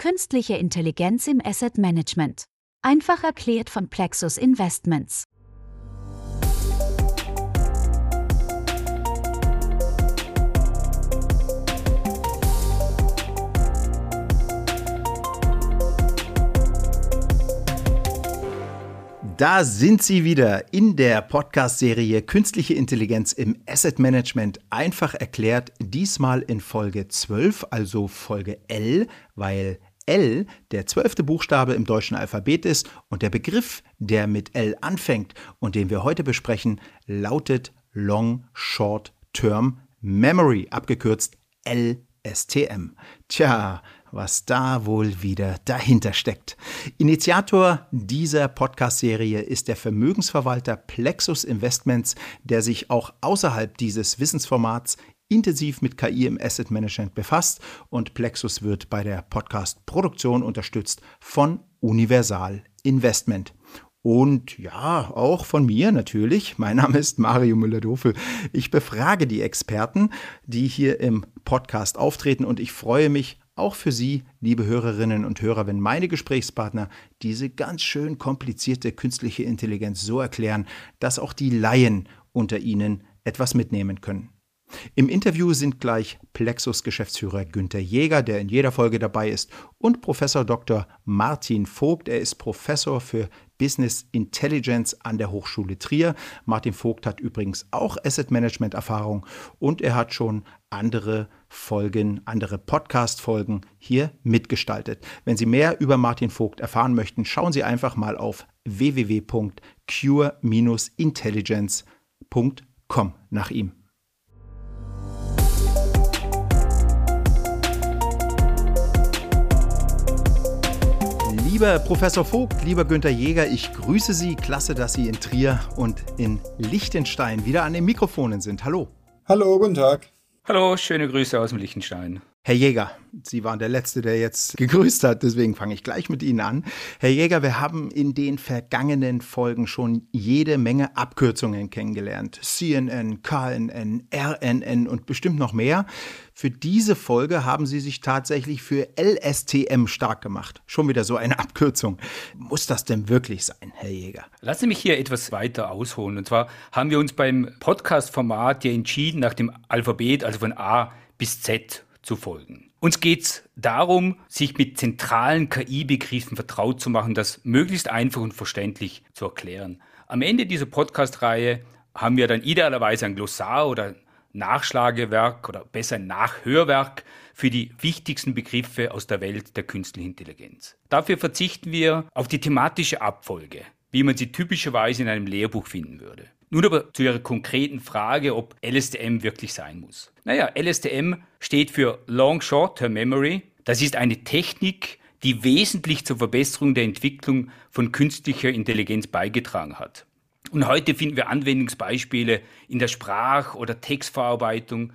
Künstliche Intelligenz im Asset Management. Einfach erklärt von Plexus Investments. Da sind Sie wieder in der Podcast-Serie Künstliche Intelligenz im Asset Management einfach erklärt. Diesmal in Folge 12, also Folge L, weil L der zwölfte Buchstabe im deutschen Alphabet ist und der Begriff, der mit L anfängt und den wir heute besprechen, lautet Long Short Term Memory, abgekürzt LSTM. Tja, was da wohl wieder dahinter steckt. Initiator dieser Podcast-Serie ist der Vermögensverwalter Plexus Investments, der sich auch außerhalb dieses Wissensformats intensiv mit KI im Asset Management befasst und Plexus wird bei der Podcast-Produktion unterstützt von Universal Investment. Und ja, auch von mir natürlich. Mein Name ist Mario Müller-Dofel. Ich befrage die Experten, die hier im Podcast auftreten und ich freue mich auch für Sie, liebe Hörerinnen und Hörer, wenn meine Gesprächspartner diese ganz schön komplizierte künstliche Intelligenz so erklären, dass auch die Laien unter Ihnen etwas mitnehmen können. Im Interview sind gleich Plexus-Geschäftsführer Günther Jäger, der in jeder Folge dabei ist, und Professor Dr. Martin Vogt. Er ist Professor für Business Intelligence an der Hochschule Trier. Martin Vogt hat übrigens auch Asset Management Erfahrung und er hat schon andere Folgen, andere Podcast-Folgen hier mitgestaltet. Wenn Sie mehr über Martin Vogt erfahren möchten, schauen Sie einfach mal auf www.cure-intelligence.com nach ihm. Lieber Professor Vogt, lieber Günther Jäger, ich grüße Sie. Klasse, dass Sie in Trier und in Liechtenstein wieder an den Mikrofonen sind. Hallo. Hallo, guten Tag. Hallo, schöne Grüße aus dem Liechtenstein. Herr Jäger, Sie waren der Letzte, der jetzt gegrüßt hat, deswegen fange ich gleich mit Ihnen an. Herr Jäger, wir haben in den vergangenen Folgen schon jede Menge Abkürzungen kennengelernt. CNN, KNN, RNN und bestimmt noch mehr. Für diese Folge haben Sie sich tatsächlich für LSTM stark gemacht. Schon wieder so eine Abkürzung. Muss das denn wirklich sein, Herr Jäger? Lassen Sie mich hier etwas weiter ausholen. Und zwar haben wir uns beim Podcast-Format ja entschieden, nach dem Alphabet, also von A bis Z zu folgen. Uns geht es darum, sich mit zentralen KI-Begriffen vertraut zu machen, das möglichst einfach und verständlich zu erklären. Am Ende dieser Podcast-Reihe haben wir dann idealerweise ein Glossar oder Nachschlagewerk oder besser ein Nachhörwerk für die wichtigsten Begriffe aus der Welt der künstlichen Intelligenz. Dafür verzichten wir auf die thematische Abfolge, wie man sie typischerweise in einem Lehrbuch finden würde. Nun aber zu Ihrer konkreten Frage, ob LSTM wirklich sein muss. Naja, LSTM steht für Long Short Term Memory. Das ist eine Technik, die wesentlich zur Verbesserung der Entwicklung von künstlicher Intelligenz beigetragen hat. Und heute finden wir Anwendungsbeispiele in der Sprach- oder Textverarbeitung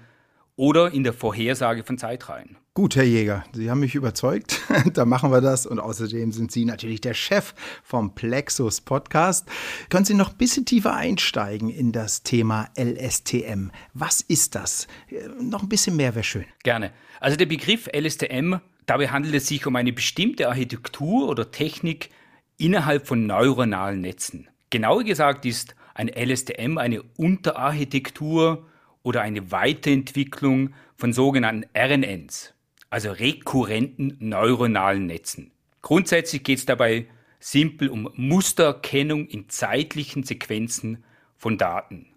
oder in der Vorhersage von Zeitreihen. Gut, Herr Jäger, Sie haben mich überzeugt. da machen wir das. Und außerdem sind Sie natürlich der Chef vom Plexus Podcast. Können Sie noch ein bisschen tiefer einsteigen in das Thema LSTM? Was ist das? Äh, noch ein bisschen mehr wäre schön. Gerne. Also der Begriff LSTM, dabei handelt es sich um eine bestimmte Architektur oder Technik innerhalb von neuronalen Netzen. Genauer gesagt ist ein LSTM eine Unterarchitektur oder eine Weiterentwicklung von sogenannten RNNs also rekurrenten neuronalen Netzen. Grundsätzlich geht es dabei simpel um Mustererkennung in zeitlichen Sequenzen von Daten.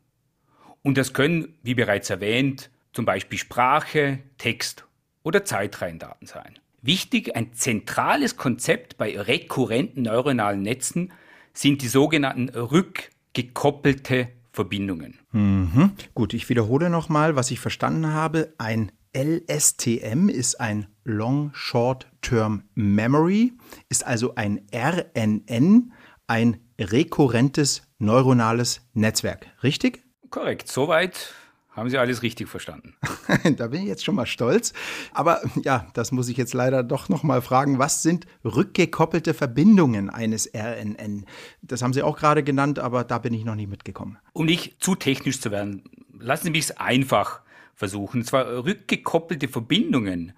Und das können, wie bereits erwähnt, zum Beispiel Sprache, Text oder Zeitreihendaten sein. Wichtig, ein zentrales Konzept bei rekurrenten neuronalen Netzen sind die sogenannten rückgekoppelte Verbindungen. Mhm. Gut, ich wiederhole nochmal, was ich verstanden habe. Ein LSTM ist ein Long Short Term Memory, ist also ein RNN, ein rekurrentes neuronales Netzwerk. Richtig? Korrekt, soweit haben Sie alles richtig verstanden. da bin ich jetzt schon mal stolz. Aber ja, das muss ich jetzt leider doch noch mal fragen. Was sind rückgekoppelte Verbindungen eines RNN? Das haben Sie auch gerade genannt, aber da bin ich noch nicht mitgekommen. Um nicht zu technisch zu werden, lassen Sie mich es einfach versuchen. Und zwar rückgekoppelte Verbindungen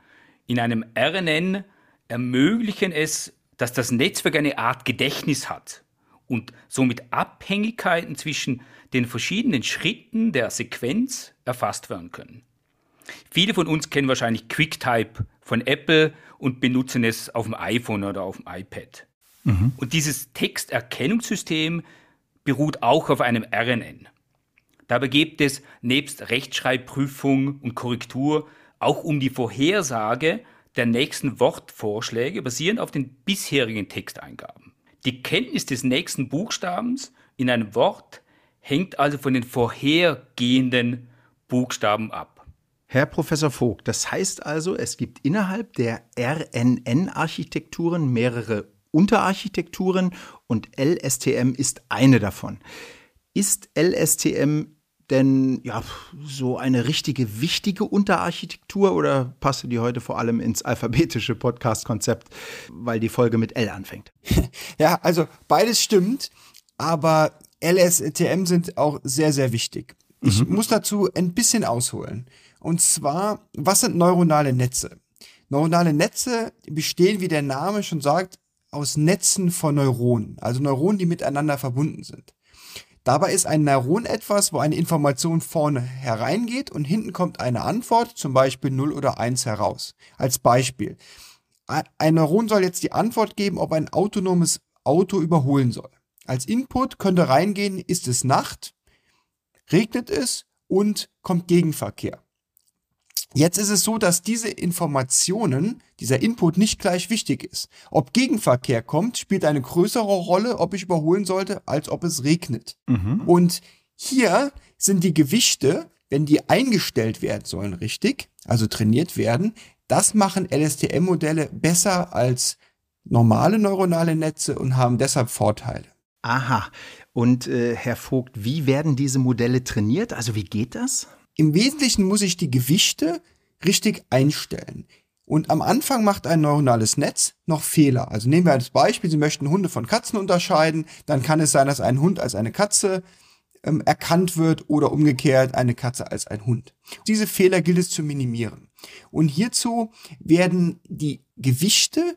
in einem RNN ermöglichen es, dass das Netzwerk eine Art Gedächtnis hat und somit Abhängigkeiten zwischen den verschiedenen Schritten der Sequenz erfasst werden können. Viele von uns kennen wahrscheinlich QuickType von Apple und benutzen es auf dem iPhone oder auf dem iPad. Mhm. Und dieses Texterkennungssystem beruht auch auf einem RNN. Dabei geht es nebst Rechtschreibprüfung und Korrektur auch um die Vorhersage der nächsten Wortvorschläge basierend auf den bisherigen Texteingaben. Die Kenntnis des nächsten Buchstabens in einem Wort hängt also von den vorhergehenden Buchstaben ab. Herr Professor Vogt, das heißt also, es gibt innerhalb der RNN-Architekturen mehrere Unterarchitekturen und LSTM ist eine davon. Ist LSTM denn ja so eine richtige wichtige Unterarchitektur oder passt die heute vor allem ins alphabetische Podcast-Konzept, weil die Folge mit L anfängt? Ja, also beides stimmt, aber LSTM sind auch sehr, sehr wichtig. Ich mhm. muss dazu ein bisschen ausholen. Und zwar, was sind neuronale Netze? Neuronale Netze bestehen, wie der Name schon sagt, aus Netzen von Neuronen, also Neuronen, die miteinander verbunden sind. Dabei ist ein Neuron etwas, wo eine Information vorne hereingeht und hinten kommt eine Antwort, zum Beispiel 0 oder 1 heraus. Als Beispiel. Ein Neuron soll jetzt die Antwort geben, ob ein autonomes Auto überholen soll. Als Input könnte reingehen, ist es Nacht, regnet es und kommt Gegenverkehr. Jetzt ist es so, dass diese Informationen, dieser Input nicht gleich wichtig ist. Ob Gegenverkehr kommt, spielt eine größere Rolle, ob ich überholen sollte, als ob es regnet. Mhm. Und hier sind die Gewichte, wenn die eingestellt werden sollen, richtig, also trainiert werden, das machen LSTM-Modelle besser als normale neuronale Netze und haben deshalb Vorteile. Aha. Und äh, Herr Vogt, wie werden diese Modelle trainiert? Also wie geht das? Im Wesentlichen muss ich die Gewichte richtig einstellen. Und am Anfang macht ein neuronales Netz noch Fehler. Also nehmen wir als Beispiel, Sie möchten Hunde von Katzen unterscheiden, dann kann es sein, dass ein Hund als eine Katze ähm, erkannt wird oder umgekehrt eine Katze als ein Hund. Diese Fehler gilt es zu minimieren. Und hierzu werden die Gewichte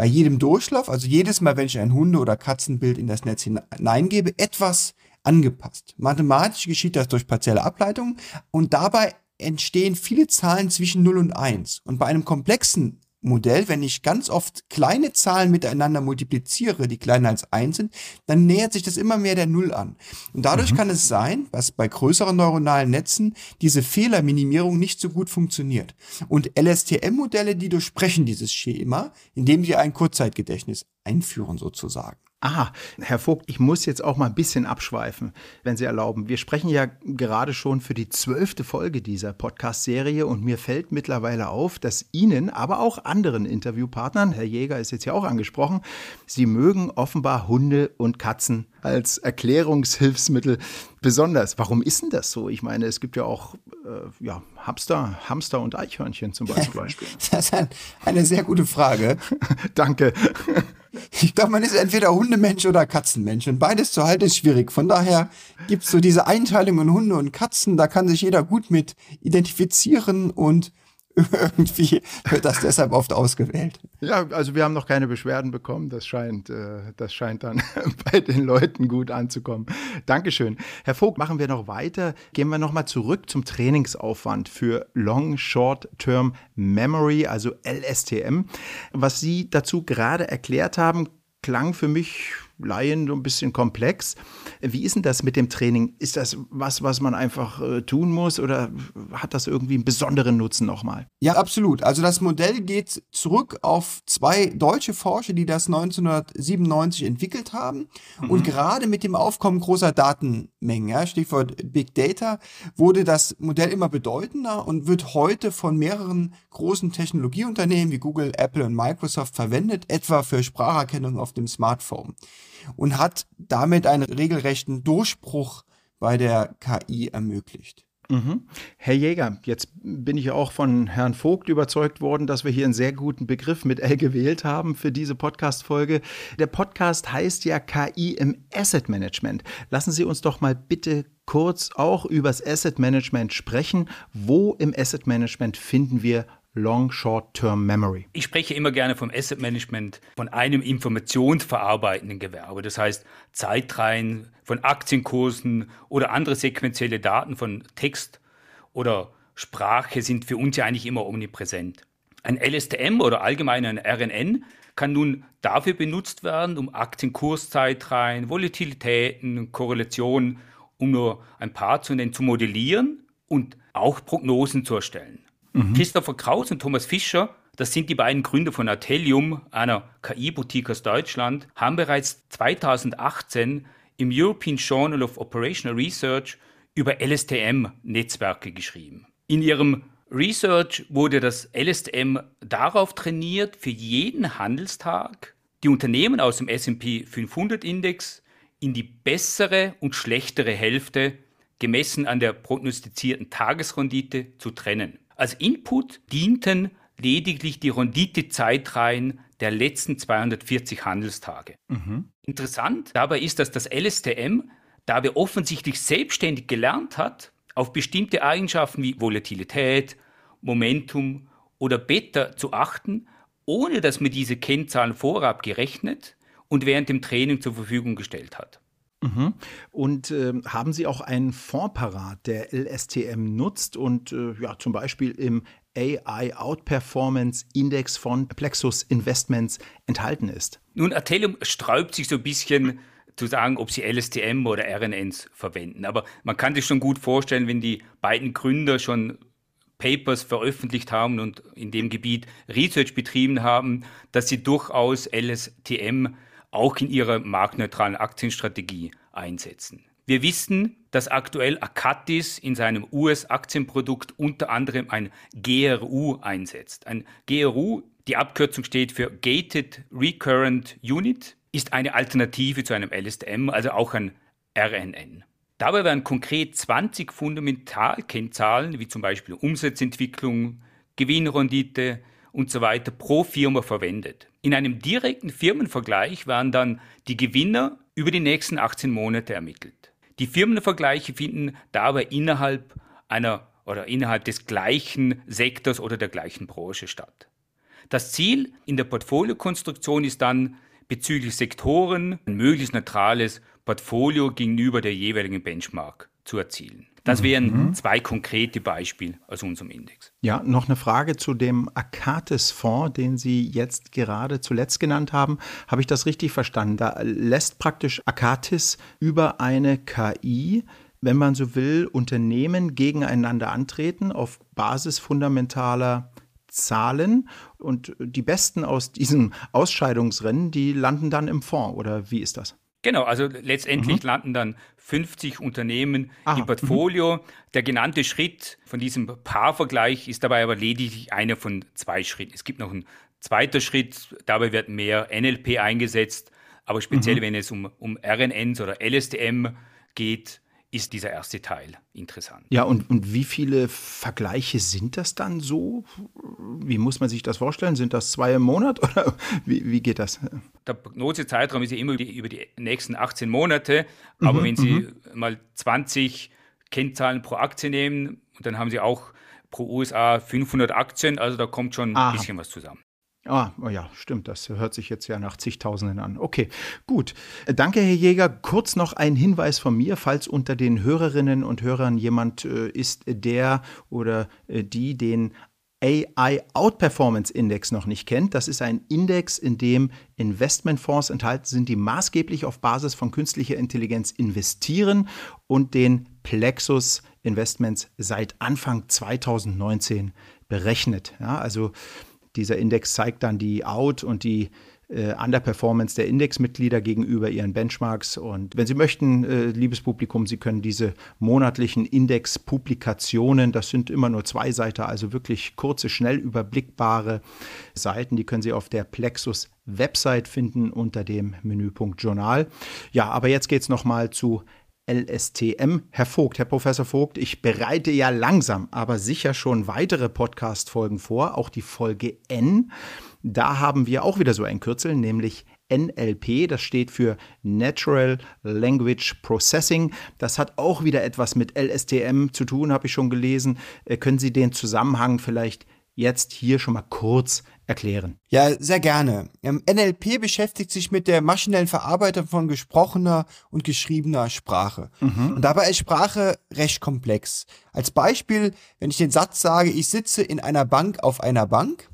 bei jedem Durchlauf, also jedes Mal, wenn ich ein Hunde- oder Katzenbild in das Netz hineingebe, etwas angepasst. Mathematisch geschieht das durch partielle Ableitung und dabei entstehen viele Zahlen zwischen 0 und 1. Und bei einem komplexen Modell, wenn ich ganz oft kleine Zahlen miteinander multipliziere, die kleiner als 1 sind, dann nähert sich das immer mehr der Null an. Und dadurch mhm. kann es sein, dass bei größeren neuronalen Netzen diese Fehlerminimierung nicht so gut funktioniert. Und LSTM-Modelle, die durchsprechen dieses Schema, indem sie ein Kurzzeitgedächtnis einführen sozusagen. Aha, Herr Vogt, ich muss jetzt auch mal ein bisschen abschweifen, wenn Sie erlauben. Wir sprechen ja gerade schon für die zwölfte Folge dieser Podcast-Serie und mir fällt mittlerweile auf, dass Ihnen, aber auch anderen Interviewpartnern, Herr Jäger ist jetzt ja auch angesprochen, Sie mögen offenbar Hunde und Katzen als Erklärungshilfsmittel besonders. Warum ist denn das so? Ich meine, es gibt ja auch äh, ja, Hamster, Hamster und Eichhörnchen zum Beispiel. das ist ein, eine sehr gute Frage. Danke. Ich glaube, man ist entweder Hundemensch oder Katzenmensch und beides zu halten ist schwierig. Von daher gibt es so diese Einteilung in Hunde und Katzen, da kann sich jeder gut mit identifizieren und irgendwie wird das deshalb oft ausgewählt. Ja, also wir haben noch keine Beschwerden bekommen. Das scheint, äh, das scheint dann bei den Leuten gut anzukommen. Dankeschön. Herr Vogt, machen wir noch weiter. Gehen wir nochmal zurück zum Trainingsaufwand für Long Short Term Memory, also LSTM. Was Sie dazu gerade erklärt haben, klang für mich Laien so ein bisschen komplex. Wie ist denn das mit dem Training? Ist das was, was man einfach äh, tun muss oder hat das irgendwie einen besonderen Nutzen nochmal? Ja, absolut. Also das Modell geht zurück auf zwei deutsche Forscher, die das 1997 entwickelt haben. Mhm. Und gerade mit dem Aufkommen großer Datenmengen, ja, Stichwort Big Data, wurde das Modell immer bedeutender und wird heute von mehreren großen Technologieunternehmen wie Google, Apple und Microsoft verwendet, etwa für Spracherkennung auf dem Smartphone und hat damit einen regelrechten Durchbruch bei der KI ermöglicht. Mhm. Herr Jäger, jetzt bin ich auch von Herrn Vogt überzeugt worden, dass wir hier einen sehr guten Begriff mit L gewählt haben für diese Podcast-Folge. Der Podcast heißt ja KI im Asset Management. Lassen Sie uns doch mal bitte kurz auch übers Asset Management sprechen. Wo im Asset Management finden wir Long Short Term Memory. Ich spreche immer gerne vom Asset Management von einem informationsverarbeitenden Gewerbe. Das heißt, Zeitreihen von Aktienkursen oder andere sequentielle Daten von Text oder Sprache sind für uns ja eigentlich immer omnipräsent. Ein LSTM oder allgemein ein RNN kann nun dafür benutzt werden, um Aktienkurszeitreihen, Volatilitäten, Korrelationen, um nur ein paar zu nennen, zu modellieren und auch Prognosen zu erstellen. Mhm. Christopher Kraus und Thomas Fischer, das sind die beiden Gründer von Atelium, einer KI-Boutique aus Deutschland, haben bereits 2018 im European Journal of Operational Research über LSTM-Netzwerke geschrieben. In ihrem Research wurde das LSTM darauf trainiert, für jeden Handelstag die Unternehmen aus dem SP 500 Index in die bessere und schlechtere Hälfte gemessen an der prognostizierten Tagesrendite zu trennen. Als Input dienten lediglich die Renditezeitreihen der letzten 240 Handelstage. Mhm. Interessant dabei ist, dass das LSTM dabei offensichtlich selbstständig gelernt hat, auf bestimmte Eigenschaften wie Volatilität, Momentum oder Beta zu achten, ohne dass man diese Kennzahlen vorab gerechnet und während dem Training zur Verfügung gestellt hat. Mhm. Und äh, haben Sie auch einen Fonds parat, der LSTM nutzt und äh, ja, zum Beispiel im AI Outperformance Index von Plexus Investments enthalten ist? Nun, Atelium sträubt sich so ein bisschen zu sagen, ob sie LSTM oder RNNs verwenden. Aber man kann sich schon gut vorstellen, wenn die beiden Gründer schon Papers veröffentlicht haben und in dem Gebiet Research betrieben haben, dass sie durchaus LSTM auch in ihrer marktneutralen Aktienstrategie einsetzen. Wir wissen, dass aktuell Akatis in seinem US-Aktienprodukt unter anderem ein GRU einsetzt. Ein GRU, die Abkürzung steht für Gated Recurrent Unit, ist eine Alternative zu einem LSTM, also auch ein RNN. Dabei werden konkret 20 Fundamentalkennzahlen, wie zum Beispiel Umsatzentwicklung, Gewinnrendite und so weiter, pro Firma verwendet. In einem direkten Firmenvergleich werden dann die Gewinner über die nächsten 18 Monate ermittelt. Die Firmenvergleiche finden dabei innerhalb einer oder innerhalb des gleichen Sektors oder der gleichen Branche statt. Das Ziel in der Portfoliokonstruktion ist dann, bezüglich Sektoren ein möglichst neutrales Portfolio gegenüber der jeweiligen Benchmark zu erzielen. Das wären mhm. zwei konkrete Beispiele aus unserem Index. Ja, noch eine Frage zu dem Akatis-Fonds, den Sie jetzt gerade zuletzt genannt haben. Habe ich das richtig verstanden? Da lässt praktisch Akatis über eine KI wenn man so will, Unternehmen gegeneinander antreten auf Basis fundamentaler Zahlen und die Besten aus diesem Ausscheidungsrennen, die landen dann im Fonds oder wie ist das? Genau, also letztendlich mhm. landen dann 50 Unternehmen Aha. im Portfolio. Mhm. Der genannte Schritt von diesem Paarvergleich ist dabei aber lediglich einer von zwei Schritten. Es gibt noch einen zweiten Schritt, dabei wird mehr NLP eingesetzt, aber speziell mhm. wenn es um, um RNNs oder LSTM geht, ist dieser erste Teil interessant. Ja, und, und wie viele Vergleiche sind das dann so? Wie muss man sich das vorstellen? Sind das zwei im Monat oder wie, wie geht das? Der Prognosezeitraum ist ja immer über die, über die nächsten 18 Monate, aber mhm, wenn Sie mhm. mal 20 Kennzahlen pro Aktie nehmen, dann haben Sie auch pro USA 500 Aktien, also da kommt schon Aha. ein bisschen was zusammen. Ah, oh ja, stimmt, das hört sich jetzt ja nach zigtausenden an. Okay, gut. Danke, Herr Jäger. Kurz noch ein Hinweis von mir, falls unter den Hörerinnen und Hörern jemand äh, ist, der oder äh, die den AI Outperformance Index noch nicht kennt. Das ist ein Index, in dem Investmentfonds enthalten sind, die maßgeblich auf Basis von künstlicher Intelligenz investieren und den Plexus Investments seit Anfang 2019 berechnet. Ja, also dieser Index zeigt dann die Out- und die äh, Underperformance der Indexmitglieder gegenüber ihren Benchmarks. Und wenn Sie möchten, äh, liebes Publikum, Sie können diese monatlichen Indexpublikationen, das sind immer nur zwei Seiten, also wirklich kurze, schnell überblickbare Seiten, die können Sie auf der Plexus Website finden unter dem Menüpunkt Journal. Ja, aber jetzt geht es nochmal zu LSTM. Herr Vogt, Herr Professor Vogt, ich bereite ja langsam, aber sicher schon weitere Podcast-Folgen vor, auch die Folge N. Da haben wir auch wieder so ein Kürzel, nämlich NLP, das steht für Natural Language Processing. Das hat auch wieder etwas mit LSTM zu tun, habe ich schon gelesen. Äh, können Sie den Zusammenhang vielleicht jetzt hier schon mal kurz erklären? Ja, sehr gerne. Ähm, NLP beschäftigt sich mit der maschinellen Verarbeitung von gesprochener und geschriebener Sprache. Mhm. Und dabei ist Sprache recht komplex. Als Beispiel, wenn ich den Satz sage, ich sitze in einer Bank auf einer Bank,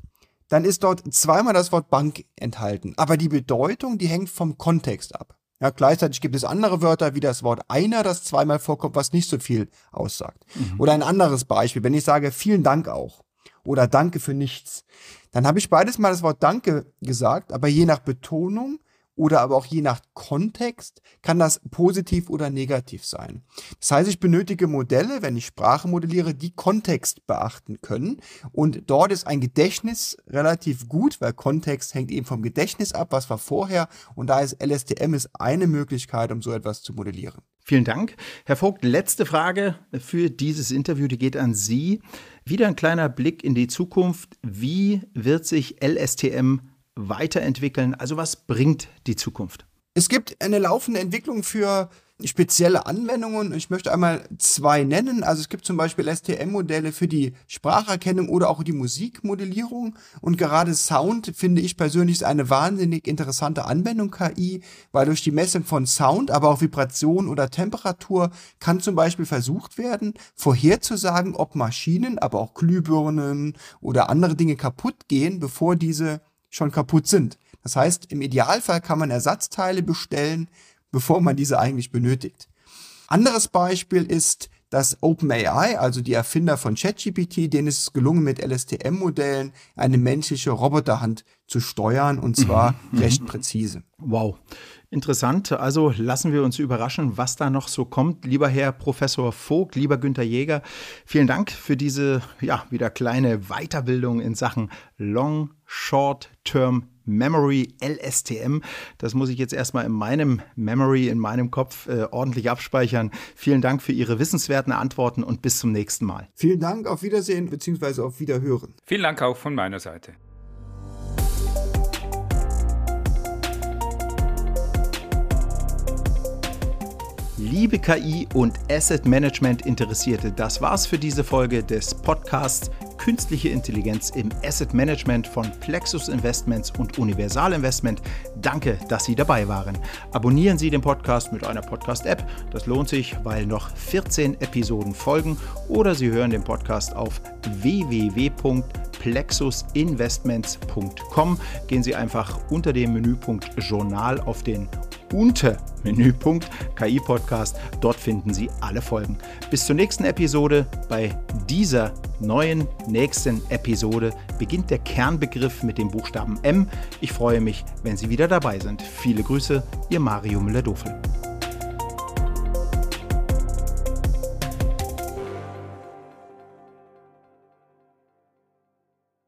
dann ist dort zweimal das Wort Bank enthalten. Aber die Bedeutung, die hängt vom Kontext ab. Ja, gleichzeitig gibt es andere Wörter wie das Wort einer, das zweimal vorkommt, was nicht so viel aussagt. Mhm. Oder ein anderes Beispiel, wenn ich sage vielen Dank auch oder Danke für nichts, dann habe ich beides mal das Wort Danke gesagt, aber je nach Betonung oder aber auch je nach Kontext kann das positiv oder negativ sein. Das heißt, ich benötige Modelle, wenn ich Sprache modelliere, die Kontext beachten können. Und dort ist ein Gedächtnis relativ gut, weil Kontext hängt eben vom Gedächtnis ab, was war vorher. Und da ist LSTM ist eine Möglichkeit, um so etwas zu modellieren. Vielen Dank. Herr Vogt, letzte Frage für dieses Interview, die geht an Sie. Wieder ein kleiner Blick in die Zukunft. Wie wird sich LSTM weiterentwickeln? Also was bringt die Zukunft? Es gibt eine laufende Entwicklung für spezielle Anwendungen. Ich möchte einmal zwei nennen. Also es gibt zum Beispiel STM-Modelle für die Spracherkennung oder auch die Musikmodellierung. Und gerade Sound finde ich persönlich ist eine wahnsinnig interessante Anwendung KI, weil durch die Messung von Sound, aber auch Vibration oder Temperatur kann zum Beispiel versucht werden, vorherzusagen, ob Maschinen, aber auch Glühbirnen oder andere Dinge kaputt gehen, bevor diese schon kaputt sind. Das heißt, im Idealfall kann man Ersatzteile bestellen, bevor man diese eigentlich benötigt. Anderes Beispiel ist, dass OpenAI, also die Erfinder von ChatGPT, denen ist es gelungen, mit LSTM-Modellen eine menschliche Roboterhand zu steuern und zwar mhm. recht präzise. Wow. Interessant. Also lassen wir uns überraschen, was da noch so kommt. Lieber Herr Professor Vogt, lieber Günther Jäger, vielen Dank für diese, ja, wieder kleine Weiterbildung in Sachen Long, Short Term Memory LSTM. Das muss ich jetzt erstmal in meinem Memory, in meinem Kopf äh, ordentlich abspeichern. Vielen Dank für Ihre wissenswerten Antworten und bis zum nächsten Mal. Vielen Dank, auf Wiedersehen bzw. auf Wiederhören. Vielen Dank auch von meiner Seite. Liebe KI und Asset Management Interessierte, das war's für diese Folge des Podcasts Künstliche Intelligenz im Asset Management von Plexus Investments und Universal Investment. Danke, dass Sie dabei waren. Abonnieren Sie den Podcast mit einer Podcast-App. Das lohnt sich, weil noch 14 Episoden folgen. Oder Sie hören den Podcast auf www.plexusinvestments.com. Gehen Sie einfach unter dem Menüpunkt Journal auf den Untermenüpunkt KI Podcast. Dort finden Sie alle Folgen. Bis zur nächsten Episode. Bei dieser neuen nächsten Episode beginnt der Kernbegriff mit dem Buchstaben M. Ich freue mich, wenn Sie wieder dabei sind. Viele Grüße, Ihr Mario Müller-Dofel.